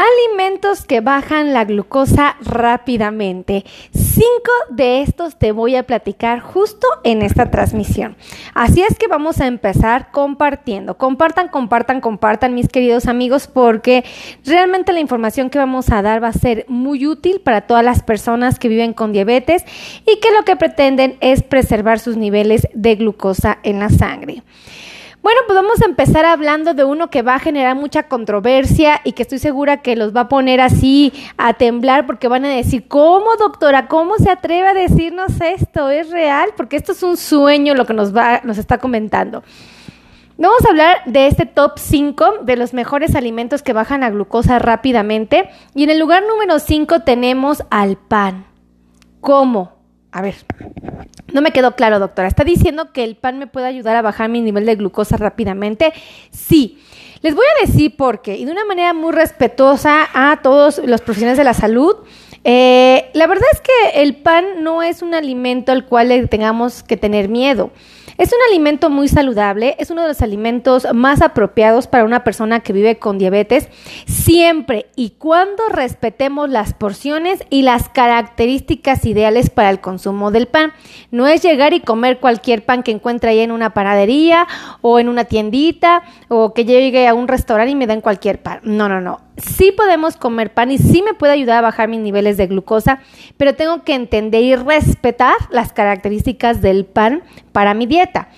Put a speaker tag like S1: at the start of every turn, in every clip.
S1: Alimentos que bajan la glucosa rápidamente. Cinco de estos te voy a platicar justo en esta transmisión. Así es que vamos a empezar compartiendo. Compartan, compartan, compartan, mis queridos amigos, porque realmente la información que vamos a dar va a ser muy útil para todas las personas que viven con diabetes y que lo que pretenden es preservar sus niveles de glucosa en la sangre. Bueno, pues vamos a empezar hablando de uno que va a generar mucha controversia y que estoy segura que los va a poner así a temblar porque van a decir, ¿cómo doctora? ¿Cómo se atreve a decirnos esto? ¿Es real? Porque esto es un sueño lo que nos, va, nos está comentando. Vamos a hablar de este top 5 de los mejores alimentos que bajan la glucosa rápidamente. Y en el lugar número 5 tenemos al pan. ¿Cómo? A ver, no me quedó claro, doctora. ¿Está diciendo que el pan me puede ayudar a bajar mi nivel de glucosa rápidamente? Sí. Les voy a decir por qué, y de una manera muy respetuosa a todos los profesionales de la salud. Eh, la verdad es que el pan no es un alimento al cual le tengamos que tener miedo. Es un alimento muy saludable, es uno de los alimentos más apropiados para una persona que vive con diabetes, siempre y cuando respetemos las porciones y las características ideales para el consumo del pan. No es llegar y comer cualquier pan que encuentre ahí en una panadería o en una tiendita o que llegue a un restaurante y me den cualquier pan. No, no, no sí podemos comer pan y sí me puede ayudar a bajar mis niveles de glucosa, pero tengo que entender y respetar las características del pan para mi dieta.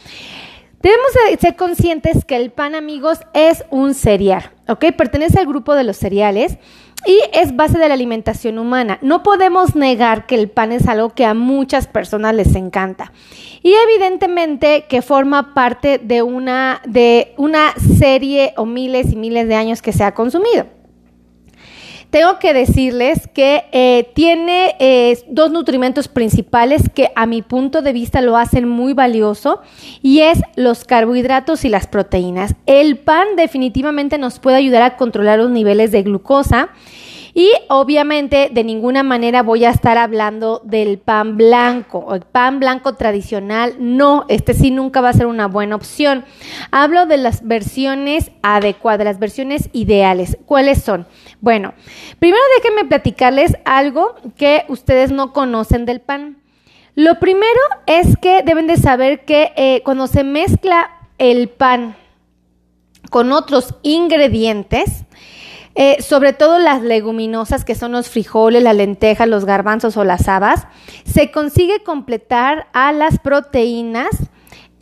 S1: Debemos ser conscientes que el pan, amigos, es un cereal, ¿ok? Pertenece al grupo de los cereales y es base de la alimentación humana. No podemos negar que el pan es algo que a muchas personas les encanta. Y evidentemente que forma parte de una, de una serie o miles y miles de años que se ha consumido tengo que decirles que eh, tiene eh, dos nutrimentos principales que a mi punto de vista lo hacen muy valioso y es los carbohidratos y las proteínas. El pan definitivamente nos puede ayudar a controlar los niveles de glucosa y obviamente de ninguna manera voy a estar hablando del pan blanco. El pan blanco tradicional, no, este sí nunca va a ser una buena opción. Hablo de las versiones adecuadas, las versiones ideales. ¿Cuáles son? Bueno, primero déjenme platicarles algo que ustedes no conocen del pan. Lo primero es que deben de saber que eh, cuando se mezcla el pan con otros ingredientes, eh, sobre todo las leguminosas, que son los frijoles, las lentejas, los garbanzos o las habas, se consigue completar a las proteínas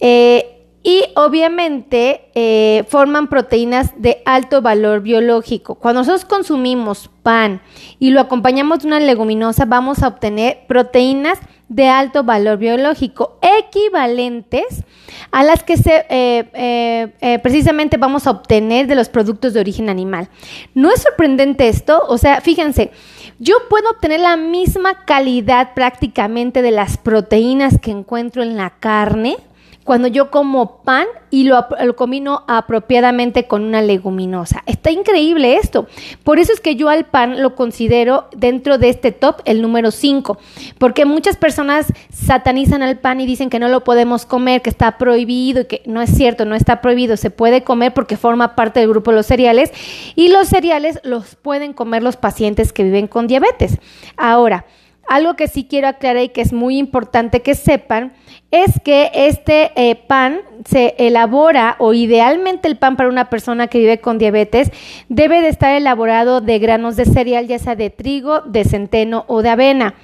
S1: eh, y obviamente eh, forman proteínas de alto valor biológico. Cuando nosotros consumimos pan y lo acompañamos de una leguminosa, vamos a obtener proteínas de alto valor biológico, equivalentes a las que se, eh, eh, precisamente vamos a obtener de los productos de origen animal. ¿No es sorprendente esto? O sea, fíjense, yo puedo obtener la misma calidad prácticamente de las proteínas que encuentro en la carne cuando yo como pan y lo, combino apropiadamente con una leguminosa. Está increíble esto. Por eso es que yo al pan lo considero dentro de este top el número 5, porque muchas personas satanizan al pan y dicen que no lo podemos comer, que está prohibido y que no es cierto, no está prohibido, se puede comer porque forma parte del grupo de los cereales y los cereales los pueden comer los pacientes que viven con diabetes. Ahora, algo que sí quiero aclarar y que es muy importante que sepan es que este eh, pan se elabora o idealmente el pan para una persona que vive con diabetes debe de estar elaborado de granos de cereal, ya sea de trigo, de centeno o de avena.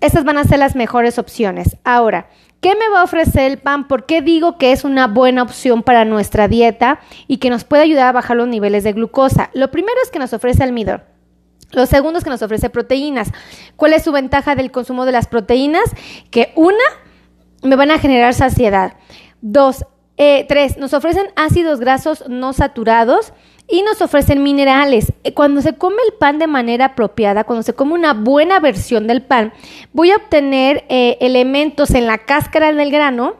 S1: Estas van a ser las mejores opciones. Ahora, ¿Qué me va a ofrecer el pan? ¿Por qué digo que es una buena opción para nuestra dieta y que nos puede ayudar a bajar los niveles de glucosa? Lo primero es que nos ofrece almidón. Lo segundo es que nos ofrece proteínas. ¿Cuál es su ventaja del consumo de las proteínas? Que una, me van a generar saciedad. Dos, eh, tres, nos ofrecen ácidos grasos no saturados y nos ofrecen minerales. Eh, cuando se come el pan de manera apropiada, cuando se come una buena versión del pan, voy a obtener eh, elementos en la cáscara del grano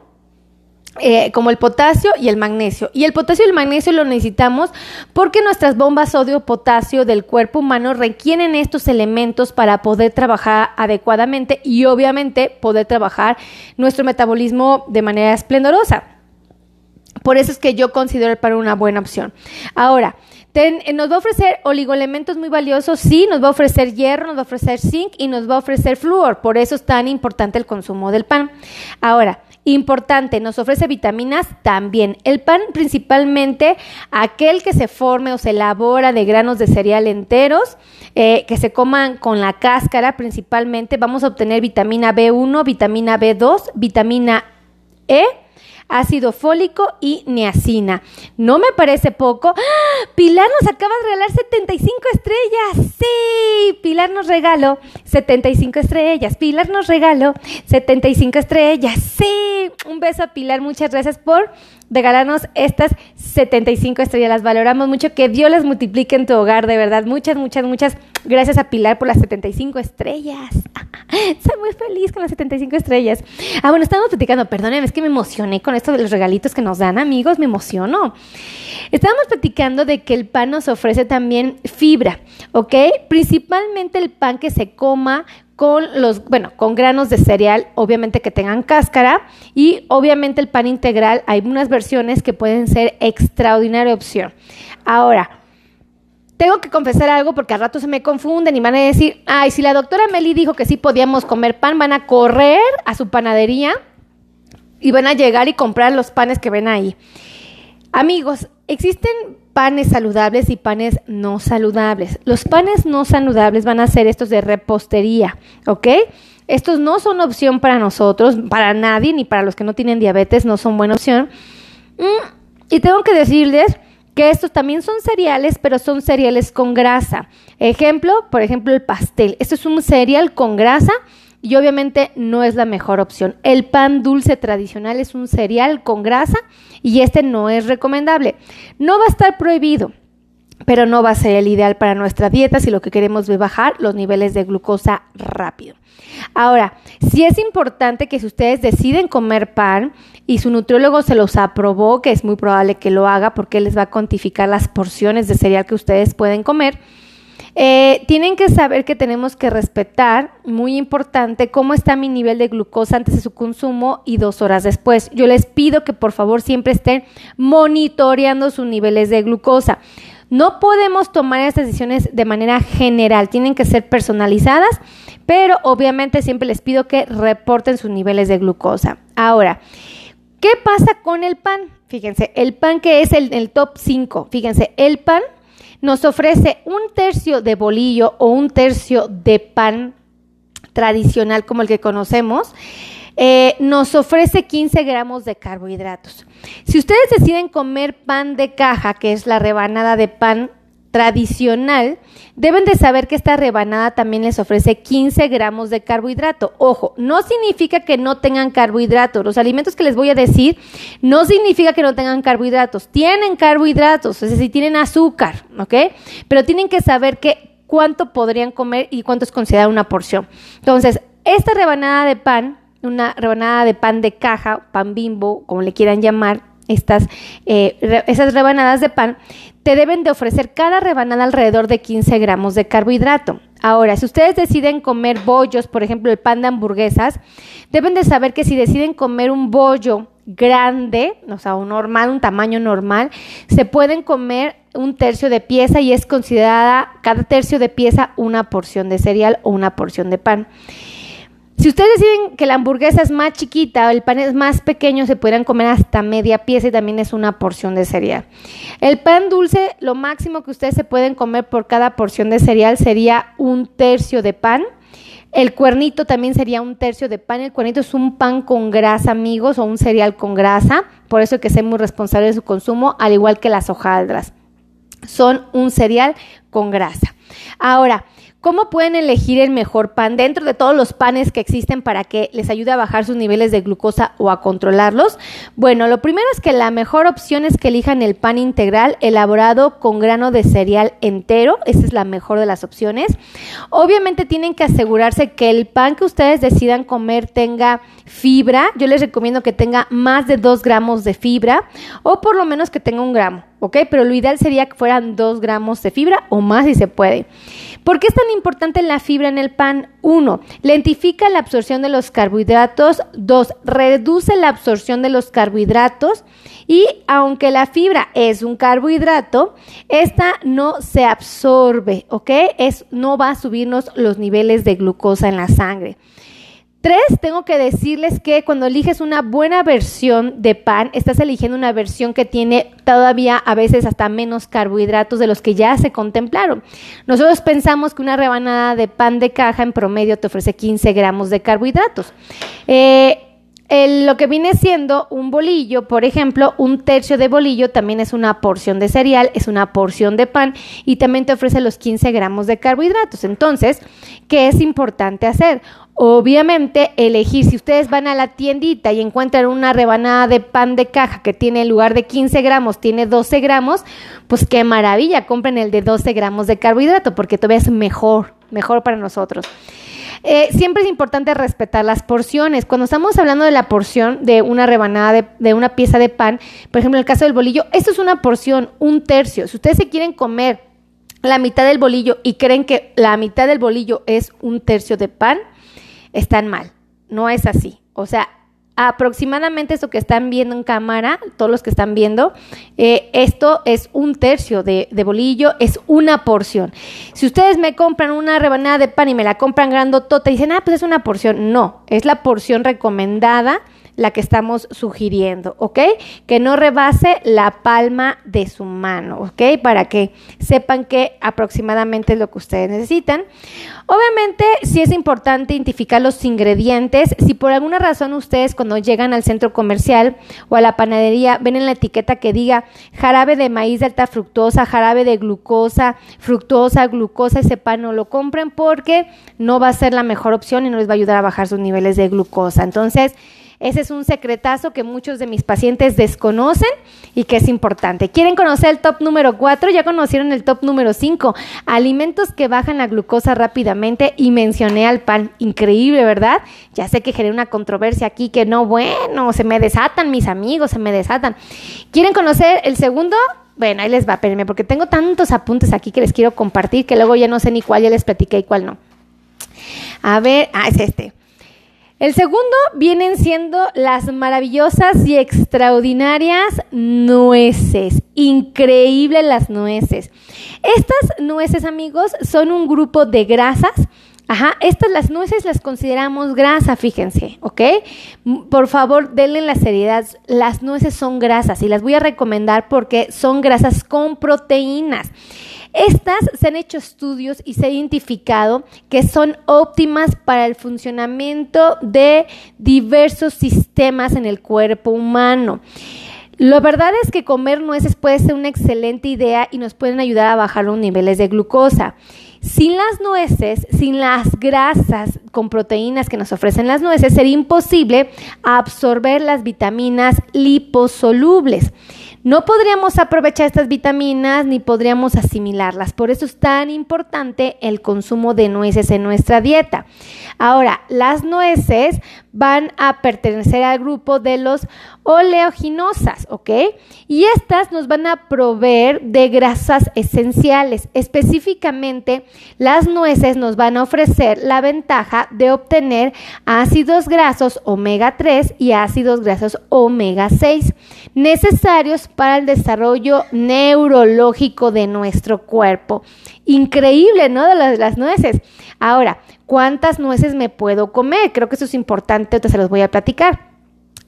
S1: eh, como el potasio y el magnesio. Y el potasio y el magnesio lo necesitamos porque nuestras bombas sodio-potasio del cuerpo humano requieren estos elementos para poder trabajar adecuadamente y obviamente poder trabajar nuestro metabolismo de manera esplendorosa. Por eso es que yo considero el pan una buena opción. Ahora, eh, nos va a ofrecer oligoelementos muy valiosos, sí, nos va a ofrecer hierro, nos va a ofrecer zinc y nos va a ofrecer flúor. Por eso es tan importante el consumo del pan. Ahora, importante, nos ofrece vitaminas también. El pan principalmente, aquel que se forme o se elabora de granos de cereal enteros, eh, que se coman con la cáscara principalmente, vamos a obtener vitamina B1, vitamina B2, vitamina E ácido fólico y niacina. No me parece poco. ¡Ah! Pilar nos acaba de regalar 75 estrellas. Sí, Pilar nos regaló 75 estrellas. Pilar nos regaló 75 estrellas. Sí, un beso a Pilar. Muchas gracias por regalarnos estas 75 estrellas. Las valoramos mucho. Que Dios las multiplique en tu hogar, de verdad. Muchas, muchas, muchas gracias a Pilar por las 75 estrellas. Soy muy feliz con las 75 estrellas. Ah, bueno, estamos platicando. Perdónenme, es que me emocioné con esto de los regalitos que nos dan, amigos. Me emociono. Estábamos platicando de que el pan nos ofrece también fibra, ¿ok? Principalmente el pan que se coma con los, bueno, con granos de cereal, obviamente que tengan cáscara y obviamente el pan integral, hay unas versiones que pueden ser extraordinaria opción. Ahora, tengo que confesar algo porque al rato se me confunden y van a decir, ay, si la doctora Meli dijo que sí podíamos comer pan, van a correr a su panadería y van a llegar y comprar los panes que ven ahí. Amigos, existen panes saludables y panes no saludables. Los panes no saludables van a ser estos de repostería, ¿ok? Estos no son opción para nosotros, para nadie, ni para los que no tienen diabetes, no son buena opción. Mm, y tengo que decirles que estos también son cereales, pero son cereales con grasa. Ejemplo, por ejemplo, el pastel. Esto es un cereal con grasa y obviamente no es la mejor opción. El pan dulce tradicional es un cereal con grasa y este no es recomendable. No va a estar prohibido, pero no va a ser el ideal para nuestra dieta si lo que queremos es bajar los niveles de glucosa rápido. Ahora, sí es importante que si ustedes deciden comer pan y su nutriólogo se los aprobó, que es muy probable que lo haga porque les va a cuantificar las porciones de cereal que ustedes pueden comer, eh, tienen que saber que tenemos que respetar, muy importante, cómo está mi nivel de glucosa antes de su consumo y dos horas después. Yo les pido que por favor siempre estén monitoreando sus niveles de glucosa. No podemos tomar estas decisiones de manera general, tienen que ser personalizadas, pero obviamente siempre les pido que reporten sus niveles de glucosa. Ahora, ¿qué pasa con el pan? Fíjense, el pan que es el, el top 5, fíjense, el pan nos ofrece un tercio de bolillo o un tercio de pan tradicional como el que conocemos, eh, nos ofrece 15 gramos de carbohidratos. Si ustedes deciden comer pan de caja, que es la rebanada de pan tradicional, deben de saber que esta rebanada también les ofrece 15 gramos de carbohidrato. Ojo, no significa que no tengan carbohidratos. Los alimentos que les voy a decir no significa que no tengan carbohidratos. Tienen carbohidratos, es decir, tienen azúcar, ¿ok? Pero tienen que saber que cuánto podrían comer y cuánto es considerado una porción. Entonces, esta rebanada de pan, una rebanada de pan de caja, pan bimbo, como le quieran llamar, estas, eh, esas rebanadas de pan, te deben de ofrecer cada rebanada alrededor de 15 gramos de carbohidrato. Ahora, si ustedes deciden comer bollos, por ejemplo, el pan de hamburguesas, deben de saber que si deciden comer un bollo grande, o sea, un normal, un tamaño normal, se pueden comer un tercio de pieza y es considerada cada tercio de pieza una porción de cereal o una porción de pan. Si ustedes deciden que la hamburguesa es más chiquita o el pan es más pequeño, se podrán comer hasta media pieza y también es una porción de cereal. El pan dulce, lo máximo que ustedes se pueden comer por cada porción de cereal sería un tercio de pan. El cuernito también sería un tercio de pan. El cuernito es un pan con grasa, amigos, o un cereal con grasa. Por eso hay que ser muy responsable de su consumo, al igual que las hojaldras. Son un cereal con grasa. Ahora, ¿Cómo pueden elegir el mejor pan dentro de todos los panes que existen para que les ayude a bajar sus niveles de glucosa o a controlarlos? Bueno, lo primero es que la mejor opción es que elijan el pan integral elaborado con grano de cereal entero. Esa es la mejor de las opciones. Obviamente tienen que asegurarse que el pan que ustedes decidan comer tenga fibra. Yo les recomiendo que tenga más de 2 gramos de fibra o por lo menos que tenga un gramo. ¿Ok? Pero lo ideal sería que fueran 2 gramos de fibra o más si se puede. ¿Por qué es tan importante la fibra en el pan? Uno, lentifica la absorción de los carbohidratos. Dos, reduce la absorción de los carbohidratos. Y aunque la fibra es un carbohidrato, esta no se absorbe, ¿ok? Es, no va a subirnos los niveles de glucosa en la sangre. Tres, tengo que decirles que cuando eliges una buena versión de pan, estás eligiendo una versión que tiene todavía a veces hasta menos carbohidratos de los que ya se contemplaron. Nosotros pensamos que una rebanada de pan de caja en promedio te ofrece 15 gramos de carbohidratos. Eh, lo que viene siendo un bolillo, por ejemplo, un tercio de bolillo también es una porción de cereal, es una porción de pan y también te ofrece los 15 gramos de carbohidratos. Entonces, ¿qué es importante hacer? Obviamente, elegir, si ustedes van a la tiendita y encuentran una rebanada de pan de caja que tiene en lugar de 15 gramos, tiene 12 gramos, pues qué maravilla, compren el de 12 gramos de carbohidrato porque todavía es mejor, mejor para nosotros. Eh, siempre es importante respetar las porciones. Cuando estamos hablando de la porción de una rebanada de, una pieza de pan, por ejemplo, en el caso del bolillo, esto es una porción, un tercio. Si ustedes se quieren comer la mitad del bolillo y creen que la mitad del bolillo es un tercio de pan, están mal. No es así. O sea, aproximadamente esto que están viendo en cámara, todos los que están viendo, eh, esto es un tercio de, de, bolillo, es una porción. Si ustedes me compran una rebanada de pan y me la compran grandotota y dicen, ah, pues es una porción, no, es la porción recomendada la que estamos sugiriendo, ¿ok? Que no rebase la palma de su mano, ¿ok? Para que sepan que aproximadamente es lo que ustedes necesitan. Obviamente, sí es importante identificar los ingredientes. Si por alguna razón ustedes cuando llegan al centro comercial o a la panadería ven en la etiqueta que diga jarabe de maíz de alta fructosa, jarabe de glucosa, fructosa, glucosa, ese pan no lo compren porque no va a ser la mejor opción y no les va a ayudar a bajar sus niveles de glucosa. Entonces, ese es un secretazo que muchos de mis pacientes desconocen y que es importante. ¿Quieren conocer el top número 4? Ya conocieron el top número 5. Alimentos que bajan la glucosa rápidamente y mencioné al pan. Increíble, ¿verdad? Ya sé que generé una controversia aquí que no, bueno, se me desatan mis amigos, se me desatan. ¿Quieren conocer el segundo? Bueno, ahí les va, espérenme, porque tengo tantos apuntes aquí que les quiero compartir que luego ya no sé ni cuál ya les platiqué y cuál no. A ver, ah, es este. El segundo vienen siendo las maravillosas y extraordinarias nueces. Increíble las nueces. Estas nueces, amigos, son un grupo de grasas. Ajá, estas las nueces las consideramos grasa, fíjense, ¿ok? Por favor, denle la seriedad. Las nueces son grasas y las voy a recomendar porque son grasas con proteínas. Estas se han hecho estudios y se ha identificado que son óptimas para el funcionamiento de diversos sistemas en el cuerpo humano. La verdad es que comer nueces puede ser una excelente idea y nos pueden ayudar a bajar los niveles de glucosa. Sin las nueces, sin las grasas con proteínas que nos ofrecen las nueces, sería imposible absorber las vitaminas liposolubles. No podríamos aprovechar estas vitaminas ni podríamos asimilarlas. Por eso es tan importante el consumo de nueces en nuestra dieta. Ahora, las nueces van a pertenecer al grupo de los oleaginosas, ¿ok? Y estas nos van a proveer de grasas esenciales. Específicamente, las nueces nos van a ofrecer la ventaja de obtener ácidos grasos omega 3 y ácidos grasos omega 6, necesarios para el desarrollo neurológico de nuestro cuerpo. Increíble, ¿no? De las, nueces. Ahora, ¿cuántas nueces me puedo comer? Creo que eso es importante, entonces se los voy a platicar.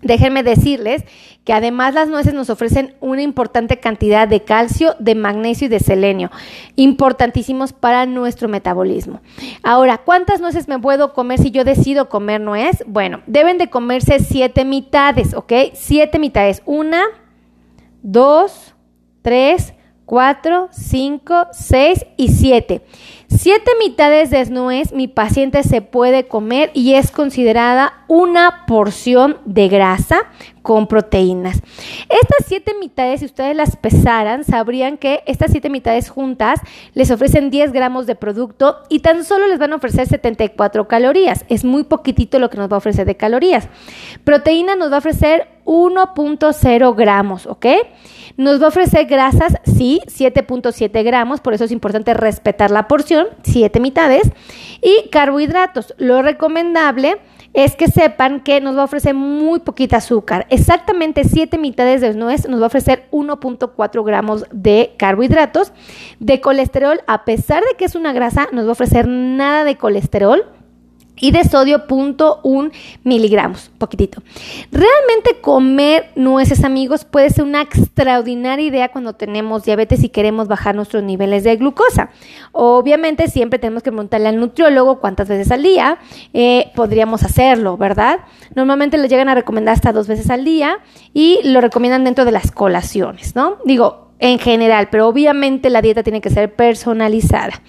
S1: Déjenme decirles que además las nueces nos ofrecen una importante cantidad de calcio, de magnesio y de selenio, importantísimos para nuestro metabolismo. Ahora, ¿cuántas nueces me puedo comer si yo decido comer nuez? Bueno, deben de comerse siete mitades, ¿ok? Siete mitades. Una, dos, tres, cuatro, cinco, seis y siete. Siete mitades de nuez mi paciente se puede comer y es considerada una porción de grasa con proteínas. Estas siete mitades, si ustedes las pesaran, sabrían que estas siete mitades juntas les ofrecen 10 gramos de producto y tan solo les van a ofrecer 74 calorías. Es muy poquitito lo que nos va a ofrecer de calorías. Proteína nos va a ofrecer 1.0 gramos, ¿ok? Nos va a ofrecer grasas, sí, 7.7 gramos, por eso es importante respetar la porción, 7 mitades. Y carbohidratos, lo recomendable es que sepan que nos va a ofrecer muy poquita azúcar. Exactamente 7 mitades de nuez nos va a ofrecer 1.4 gramos de carbohidratos. De colesterol, a pesar de que es una grasa, nos va a ofrecer nada de colesterol y de sodio 0.1 miligramos, poquitito. Realmente comer nueces, amigos, puede ser una extraordinaria idea cuando tenemos diabetes y queremos bajar nuestros niveles de glucosa. Obviamente siempre tenemos que preguntarle al nutriólogo cuántas veces al día eh, podríamos hacerlo, ¿verdad? Normalmente le llegan a recomendar hasta dos veces al día y lo recomiendan dentro de las colaciones, ¿no? Digo, en general, pero obviamente la dieta tiene que ser personalizada.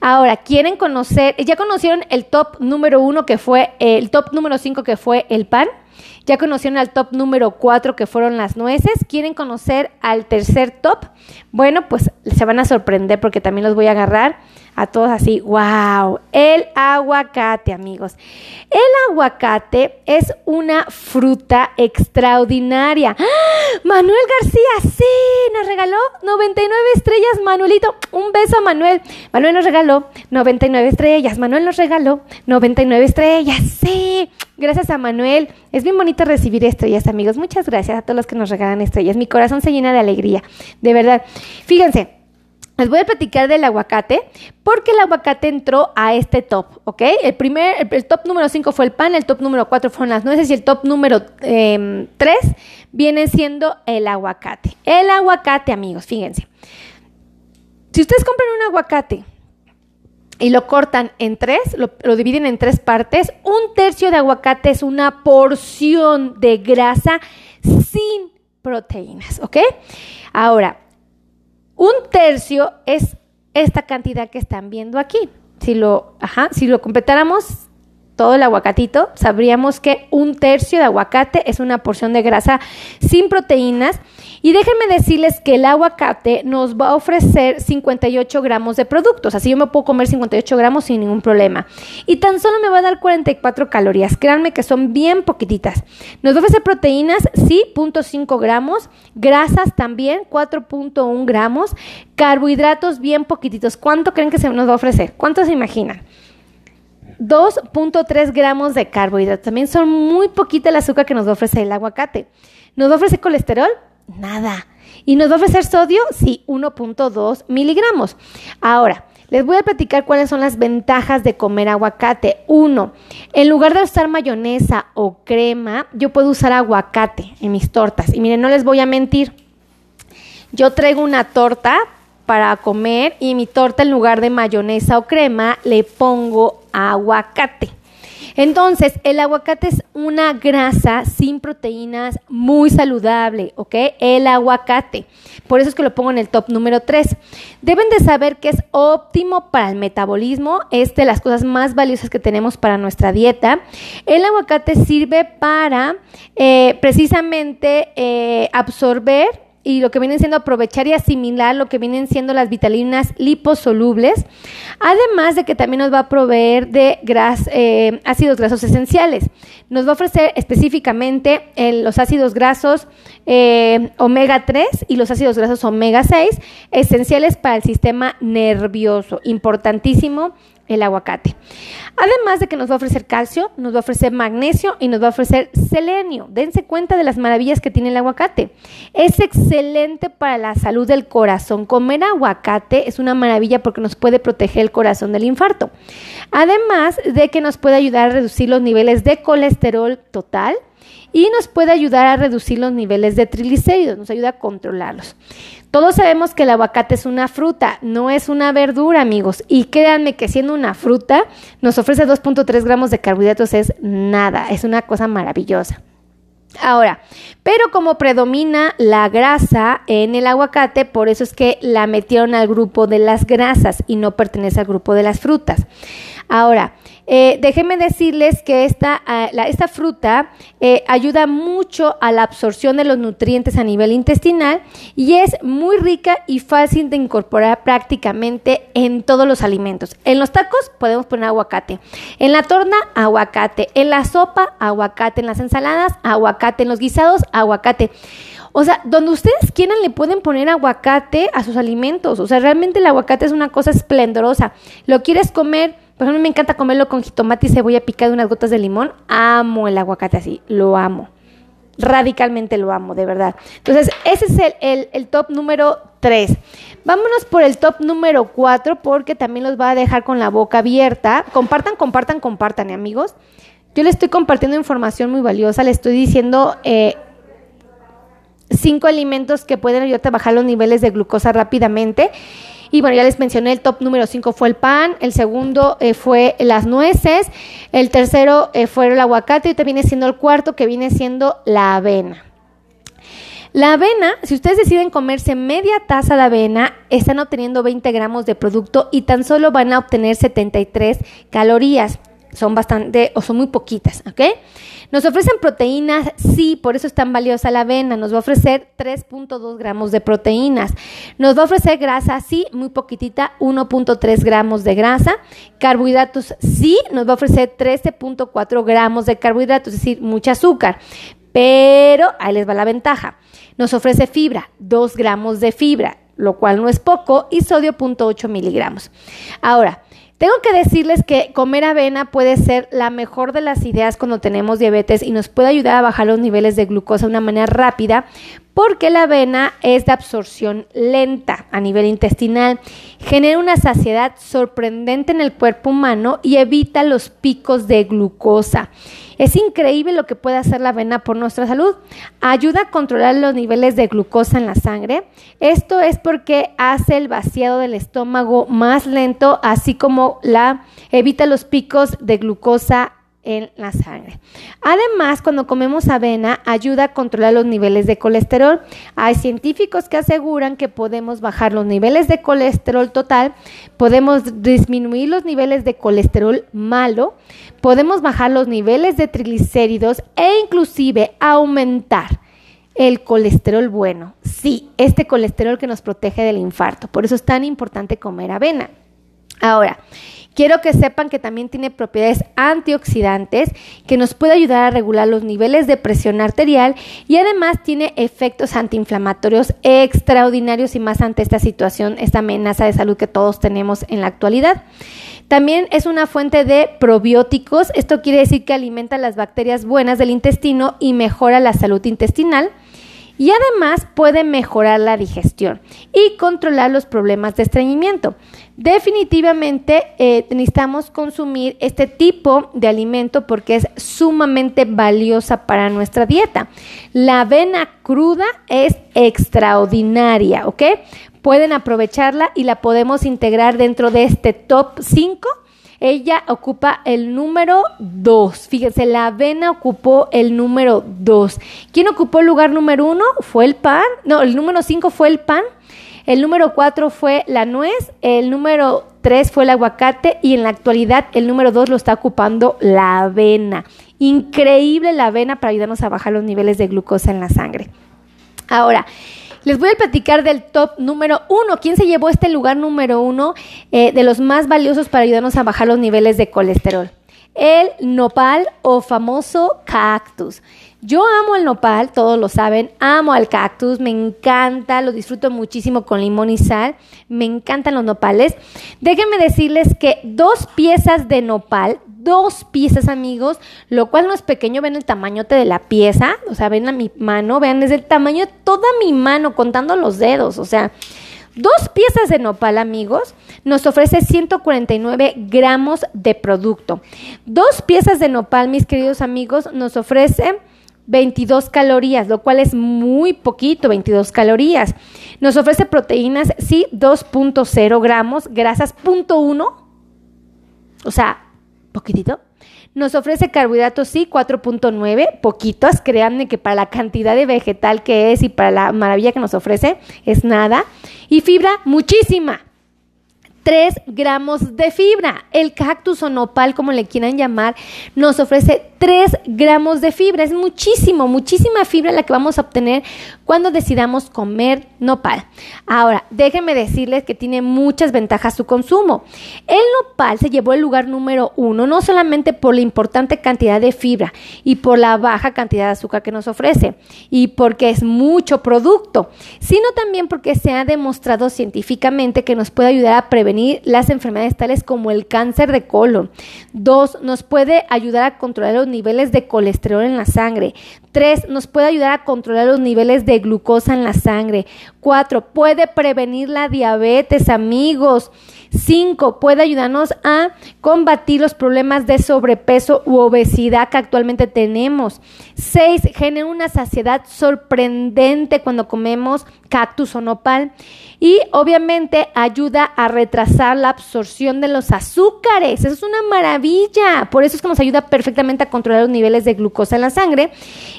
S1: Ahora, ¿quieren conocer? ¿Ya conocieron el top número uno que fue, el top número cinco que fue el pan? ¿Ya conocieron al top número cuatro que fueron las nueces? ¿Quieren conocer al tercer top? Bueno, pues se van a sorprender porque también los voy a agarrar a todos así, wow, el aguacate, amigos. El aguacate es una fruta extraordinaria. ¡Ah! Manuel García, sí, nos regaló 99 estrellas, Manuelito. Un beso a Manuel. Manuel nos regaló 99 estrellas. Manuel nos regaló 99 estrellas, sí. Gracias a Manuel. Es bien bonito recibir estrellas, amigos. Muchas gracias a todos los que nos regalan estrellas. Mi corazón se llena de alegría, de verdad. Fíjense, les voy a platicar del aguacate porque el aguacate entró a este top, ¿ok? El primer, el, top número 5 fue el pan, el top número 4 fueron las nueces y el top número 3 em, viene siendo el aguacate. El aguacate, amigos, fíjense. Si ustedes compran un aguacate y lo cortan en tres, lo, lo, dividen en tres partes, un tercio de aguacate es una porción de grasa sin proteínas, ¿ok? Ahora, un tercio es esta cantidad que están viendo aquí. Si lo, ajá, si lo completáramos todo el aguacatito, sabríamos que un tercio de aguacate es una porción de grasa sin proteínas. Y déjenme decirles que el aguacate nos va a ofrecer 58 gramos de productos. Así yo me puedo comer 58 gramos sin ningún problema. Y tan solo me va a dar 44 calorías. Créanme que son bien poquititas. Nos va a ofrecer proteínas, sí, 0.5 gramos. Grasas también, 4.1 gramos. Carbohidratos bien poquititos. ¿Cuánto creen que se nos va a ofrecer? ¿Cuánto se imaginan? 2.3 gramos de carbohidratos. También son muy poquita el azúcar que nos va a el aguacate. ¿Nos va colesterol? Nada. ¿Y nos va a ofrecer sodio? Sí, 1.2 miligramos. Ahora, les voy a platicar cuáles son las ventajas de comer aguacate. Uno, en lugar de usar mayonesa o crema, yo puedo usar aguacate en mis tortas. Y miren, no les voy a mentir. Yo traigo una torta para comer y mi torta en lugar de mayonesa o crema le pongo aguacate. Entonces, el aguacate es una grasa sin proteínas muy saludable, ¿ok? El aguacate. Por eso es que lo pongo en el top número 3. Deben de saber que es óptimo para el metabolismo, es de las cosas más valiosas que tenemos para nuestra dieta. El aguacate sirve para eh, precisamente eh, absorber y lo que vienen siendo aprovechar y asimilar lo que vienen siendo las vitaminas liposolubles, además de que también nos va a proveer de eh, ácidos grasos esenciales. Nos va a ofrecer específicamente los ácidos grasos eh, omega 3 y los ácidos grasos omega 6, esenciales para el sistema nervioso, importantísimo el aguacate. Además de que nos va a ofrecer calcio, nos va a ofrecer magnesio y nos va a ofrecer selenio. Dense cuenta de las maravillas que tiene el aguacate. Es excelente para la salud del corazón. Comer aguacate es una maravilla porque nos puede proteger el corazón del infarto. Además de que nos puede ayudar a reducir los niveles de colesterol total y nos puede ayudar a reducir los niveles de triglicéridos, nos ayuda a controlarlos. Todos sabemos que el aguacate es una fruta, no es una verdura, amigos. Y créanme que siendo una fruta, nos ofrece 2.3 gramos de carbohidratos, es nada, es una cosa maravillosa. Ahora, pero como predomina la grasa en el aguacate, por eso es que la metieron al grupo de las grasas y no pertenece al grupo de las frutas. Ahora, eh, déjenme decirles que esta, ah, esta fruta eh, ayuda mucho a la absorción de los nutrientes a nivel intestinal y es muy rica y fácil de incorporar prácticamente en todos los alimentos. En los tacos podemos poner aguacate, en la torna aguacate, en la sopa aguacate, en las ensaladas aguacate, en los guisados aguacate. O sea, donde ustedes quieran le pueden poner aguacate a sus alimentos. O sea, realmente el aguacate es una cosa esplendorosa. Lo quieres comer por ejemplo, me encanta comerlo con jitomate y cebolla picada unas gotas de limón. Amo el aguacate así, lo amo. Radicalmente lo amo, de verdad. Entonces, ese es el, top número 3. Vámonos por el top número 4 porque también los va a dejar con la boca abierta. Compartan, compartan, compartan, ¿eh, amigos. Yo les estoy compartiendo información muy valiosa, les estoy diciendo eh, cinco alimentos que pueden ayudarte a bajar los niveles de glucosa rápidamente. Y bueno, ya les mencioné, el top número 5 fue el pan, el segundo eh, fue las nueces, el tercero eh, fue el aguacate y te viene siendo el cuarto que viene siendo la avena. La avena, si ustedes deciden comerse media taza de avena, están obteniendo 20 gramos de producto y tan solo van a obtener 73 calorías. Son bastante o son muy poquitas, ¿ok? Nos ofrecen proteínas, sí, por eso es tan valiosa la avena. Nos va a ofrecer 3.2 gramos de proteínas. Nos va a ofrecer grasa, sí, muy poquitita, 1.3 gramos de grasa. Carbohidratos, sí, nos va a ofrecer 13.4 gramos de carbohidratos, es decir, mucha azúcar. Pero ahí les va la ventaja. Nos ofrece fibra, 2 gramos de fibra, lo cual no es poco, y sodio 0.8 miligramos. Ahora, tengo que decirles que comer avena puede ser la mejor de las ideas cuando tenemos diabetes y nos puede ayudar a bajar los niveles de glucosa de una manera rápida porque la avena es de absorción lenta a nivel intestinal, genera una saciedad sorprendente en el cuerpo humano y evita los picos de glucosa. Es increíble lo que puede hacer la avena por nuestra salud. Ayuda a controlar los niveles de glucosa en la sangre. Esto es porque hace el vaciado del estómago más lento, así como la evita los picos de glucosa en la sangre. Además, cuando comemos avena, ayuda a controlar los niveles de colesterol. Hay científicos que aseguran que podemos bajar los niveles de colesterol total, podemos disminuir los niveles de colesterol malo, podemos bajar los niveles de triglicéridos e inclusive aumentar el colesterol bueno. Sí, este colesterol que nos protege del infarto. Por eso es tan importante comer avena. Ahora, Quiero que sepan que también tiene propiedades antioxidantes que nos puede ayudar a regular los niveles de presión arterial y además tiene efectos antiinflamatorios extraordinarios y más ante esta situación, esta amenaza de salud que todos tenemos en la actualidad. También es una fuente de probióticos, esto quiere decir que alimenta las bacterias buenas del intestino y mejora la salud intestinal y además puede mejorar la digestión y controlar los problemas de estreñimiento. Definitivamente eh, necesitamos consumir este tipo de alimento porque es sumamente valiosa para nuestra dieta. La avena cruda es extraordinaria, ¿ok? Pueden aprovecharla y la podemos integrar dentro de este top 5 ella ocupa el número 2. Fíjense, la avena ocupó el número 2. ¿Quién ocupó el lugar número 1? Fue el pan. No, el número 5 fue el pan. El número 4 fue la nuez. El número 3 fue el aguacate. Y en la actualidad el número 2 lo está ocupando la avena. Increíble la avena para ayudarnos a bajar los niveles de glucosa en la sangre. Ahora, les voy a platicar del top número uno. ¿Quién se llevó este lugar número uno eh, de los más valiosos para ayudarnos a bajar los niveles de colesterol? El nopal o famoso cactus. Yo amo el nopal, todos lo saben, amo al cactus, me encanta, lo disfruto muchísimo con limón y sal, me encantan los nopales. Déjenme decirles que dos piezas de nopal dos piezas, amigos, lo cual no es pequeño, ven el tamañote de la pieza, o sea, ven a mi mano, vean, desde el tamaño de toda mi mano, contando los dedos, o sea, dos piezas de nopal, amigos, nos ofrece 149 gramos de producto. Dos piezas de nopal, mis queridos amigos, nos ofrece 22 calorías, lo cual es muy poquito, 22 calorías. Nos ofrece proteínas, sí, 2.0 gramos, grasas 0.1, o sea, poquitito. Nos ofrece carbohidratos, sí, 4.9, poquitos, créanme que para la cantidad de vegetal que es y para la maravilla que nos ofrece, es nada. Y fibra, muchísima, 3 gramos de fibra. El cactus o nopal, como le quieran llamar, nos ofrece 3 gramos de fibra. Es muchísimo, muchísima fibra la que vamos a obtener cuando decidamos comer nopal. Ahora, déjenme decirles que tiene muchas ventajas su consumo. El nopal se llevó el lugar número uno, no solamente por la importante cantidad de fibra y por la baja cantidad de azúcar que nos ofrece y porque es mucho producto, sino también porque se ha demostrado científicamente que nos puede ayudar a prevenir las enfermedades tales como el cáncer de colon. Dos, nos puede ayudar a controlar los niveles de colesterol en la sangre. Tres, nos puede ayudar a controlar los niveles de glucosa en la sangre. Cuatro, puede prevenir la diabetes, amigos. 5. Puede ayudarnos a combatir los problemas de sobrepeso u obesidad que actualmente tenemos. 6. Genera una saciedad sorprendente cuando comemos cactus o nopal. Y obviamente ayuda a retrasar la absorción de los azúcares. Eso es una maravilla. Por eso es que nos ayuda perfectamente a controlar los niveles de glucosa en la sangre.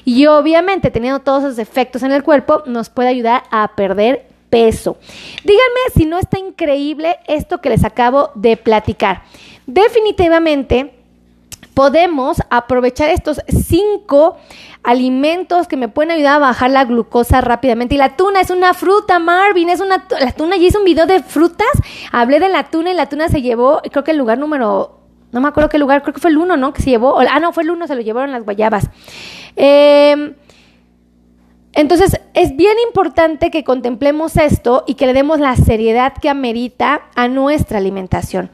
S1: Y obviamente teniendo todos esos efectos en el cuerpo, nos puede ayudar a perder peso. Díganme si no está increíble esto que les acabo de platicar. Definitivamente podemos aprovechar estos cinco alimentos que me pueden ayudar a bajar la glucosa rápidamente. Y la tuna es una fruta, Marvin, es una la tuna. Ya hice un video de frutas, hablé de la tuna y la tuna se llevó, creo que el lugar número, no me acuerdo qué lugar, creo que fue el uno, ¿no? Que se llevó, ah, no, fue el uno, se lo llevaron las guayabas. Eh, entonces, es bien importante que contemplemos esto y que le demos la seriedad que amerita a nuestra alimentación.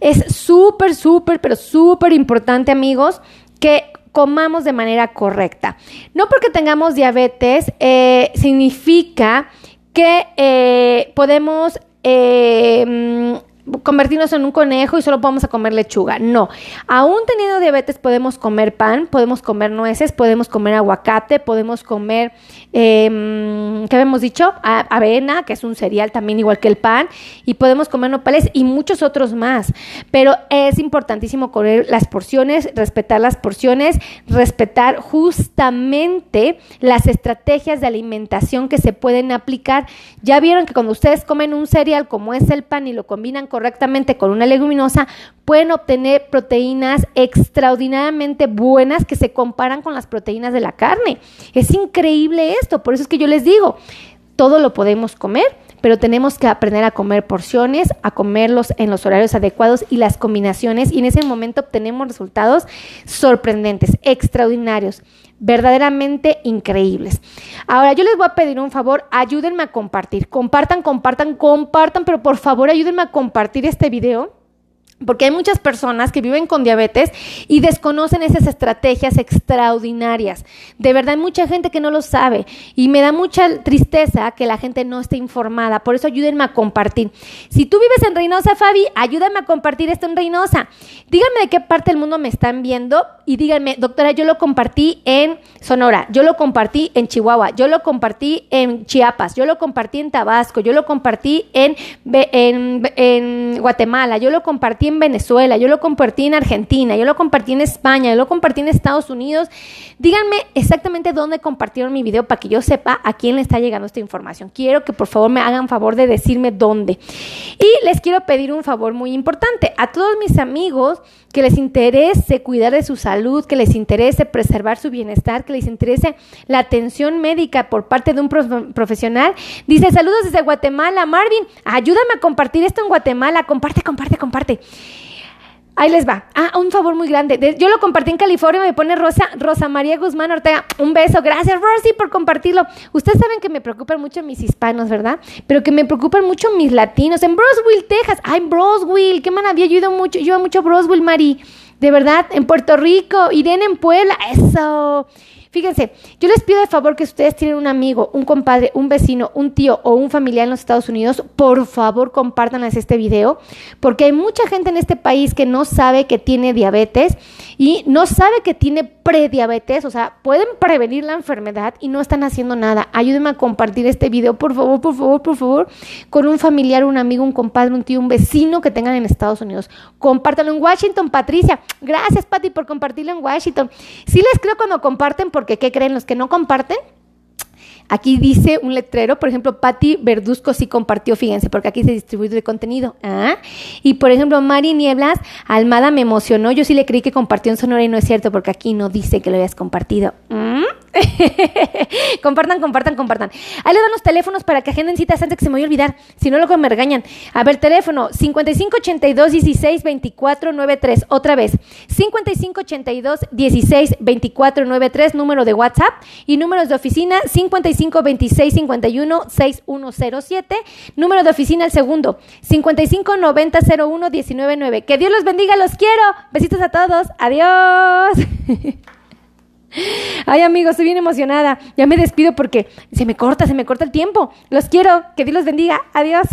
S1: Es súper, súper, pero súper importante, amigos, que comamos de manera correcta. No porque tengamos diabetes eh, significa que eh, podemos eh, convertirnos en un conejo y solo vamos a comer lechuga. No, aún teniendo diabetes podemos comer pan, podemos comer nueces, podemos comer aguacate, podemos comer, eh, ¿qué habíamos dicho? avena, que es un cereal también igual que el pan, y podemos comer nopales y muchos otros más. Pero es importantísimo comer las porciones, respetar las porciones, respetar justamente las estrategias de alimentación que se pueden aplicar. Ya vieron que cuando ustedes comen un cereal como es el pan y lo combinan correctamente con una leguminosa, pueden obtener proteínas extraordinariamente buenas que se comparan con las proteínas de la carne. Es increíble esto, por eso es que yo les digo, todo lo podemos comer, pero tenemos que aprender a comer porciones, a comerlos en los horarios adecuados y las combinaciones. Y en ese momento obtenemos resultados sorprendentes, extraordinarios verdaderamente increíbles. Ahora, yo les voy a pedir un favor, ayúdenme a compartir, compartan, compartan, compartan, pero por favor ayúdenme a compartir este video porque hay muchas personas que viven con diabetes y desconocen esas estrategias extraordinarias. De verdad hay mucha gente que no lo sabe y me da mucha tristeza que la gente no esté informada. Por eso ayúdenme a compartir. Si tú vives en Reynosa, Fabi, ayúdame a compartir esto en Reynosa. Díganme de qué parte del mundo me están viendo y díganme, doctora, yo lo compartí en Sonora, yo lo compartí en Chihuahua, yo lo compartí en Chiapas, yo lo compartí en Tabasco, yo lo compartí en, Guatemala, yo lo compartí en en Venezuela, yo lo compartí en Argentina, yo lo compartí en España, yo lo compartí en Estados Unidos. Díganme exactamente dónde compartieron mi video para que yo sepa a quién le está llegando esta información. Quiero que por favor me hagan favor de decirme dónde. Y les quiero pedir un favor muy importante a todos mis amigos que les interese cuidar de su salud, que les interese preservar su bienestar, que les interese la atención médica por parte de un profesional. Dice, saludos desde Guatemala, Marvin, ayúdame a compartir esto en Guatemala, comparte, comparte, comparte. Ahí les va. Ah, un favor muy grande. yo lo compartí en California, me pone Rosa, Rosa María Guzmán Ortega. Un beso. Gracias, Rosy, por compartirlo. Ustedes saben que me preocupan mucho mis hispanos, ¿verdad? Pero que me preocupan mucho mis latinos. En Broswell, Texas. Ay, en Broswell. Qué maravilla. Yo he mucho, yo mucho a Broswell, Mari. De verdad. En Puerto Rico. Irene en Puebla. Eso. Fíjense, yo les pido de favor que ustedes tienen un amigo, un compadre, un vecino, un tío o un familiar en los Estados Unidos, por favor compártanles este video, porque hay mucha gente en este país que no sabe que tiene diabetes y no sabe que tiene prediabetes, o sea, pueden prevenir la enfermedad y no están haciendo nada. Ayúdenme a compartir este video, por favor, por favor, por favor, con un familiar, un amigo, un compadre, un tío, un vecino que tengan en Estados Unidos. Compártanlo en Washington, Patricia. Gracias, Patti, por compartirlo en Washington. Sí les creo cuando comparten, porque ¿qué creen los que no comparten? Aquí dice un letrero, por ejemplo, Patti Verduzco sí compartió, fíjense, porque aquí se distribuye el contenido. ¿ah? Y por ejemplo, Mari Nieblas, Almada me emocionó. Yo sí le creí que compartió en Sonora y no es cierto, porque aquí no dice que lo hayas compartido. compartan, compartan, compartan. Ahí les dan los teléfonos para que agenden citas antes que se me vaya a olvidar. Si no, luego me regañan. A ver, teléfono 5582 16 24 93. Otra vez, 5582 16 24 93, número de WhatsApp y números de oficina 55 26 51 6107. Número de oficina el segundo, 55 90 01 19 9. Que Dios los bendiga, los quiero. Besitos a todos. Adiós. Ay, amigos, estoy bien emocionada. Ya me despido porque se me corta, se me corta el tiempo. Los quiero. Que Dios los bendiga. Adiós.